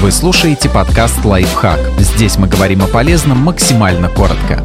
Вы слушаете подкаст «Лайфхак». Здесь мы говорим о полезном максимально коротко.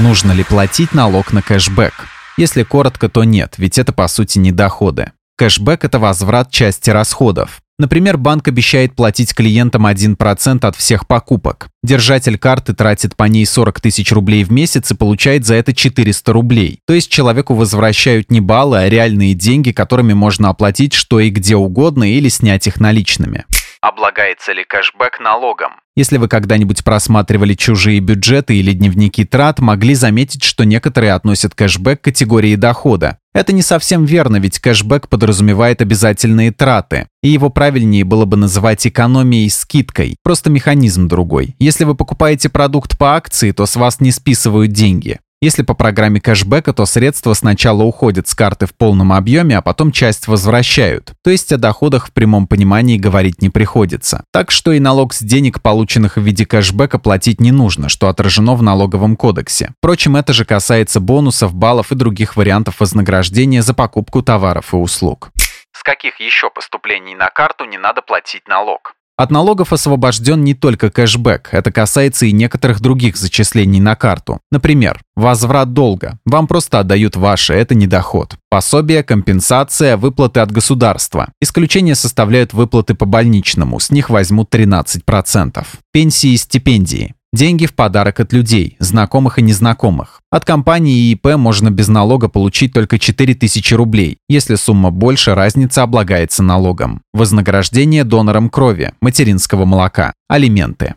Нужно ли платить налог на кэшбэк? Если коротко, то нет, ведь это по сути не доходы. Кэшбэк – это возврат части расходов. Например, банк обещает платить клиентам 1% от всех покупок. Держатель карты тратит по ней 40 тысяч рублей в месяц и получает за это 400 рублей. То есть человеку возвращают не баллы, а реальные деньги, которыми можно оплатить что и где угодно или снять их наличными. Облагается ли кэшбэк налогом? Если вы когда-нибудь просматривали чужие бюджеты или дневники трат, могли заметить, что некоторые относят кэшбэк к категории дохода. Это не совсем верно, ведь кэшбэк подразумевает обязательные траты. И его правильнее было бы называть экономией скидкой. Просто механизм другой. Если вы покупаете продукт по акции, то с вас не списывают деньги. Если по программе кэшбэка, то средства сначала уходят с карты в полном объеме, а потом часть возвращают. То есть о доходах в прямом понимании говорить не приходится. Так что и налог с денег, полученных в виде кэшбэка, платить не нужно, что отражено в налоговом кодексе. Впрочем, это же касается бонусов, баллов и других вариантов вознаграждения за покупку товаров и услуг. С каких еще поступлений на карту не надо платить налог? От налогов освобожден не только кэшбэк, это касается и некоторых других зачислений на карту. Например, возврат долга. Вам просто отдают ваше, это не доход. Пособие, компенсация, выплаты от государства. Исключение составляют выплаты по больничному, с них возьмут 13%. Пенсии и стипендии. Деньги в подарок от людей, знакомых и незнакомых. От компании ИП можно без налога получить только 4000 рублей. Если сумма больше, разница облагается налогом. Вознаграждение донорам крови, материнского молока, алименты.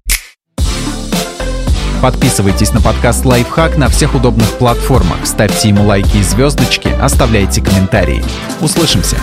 Подписывайтесь на подкаст «Лайфхак» на всех удобных платформах, ставьте ему лайки и звездочки, оставляйте комментарии. Услышимся!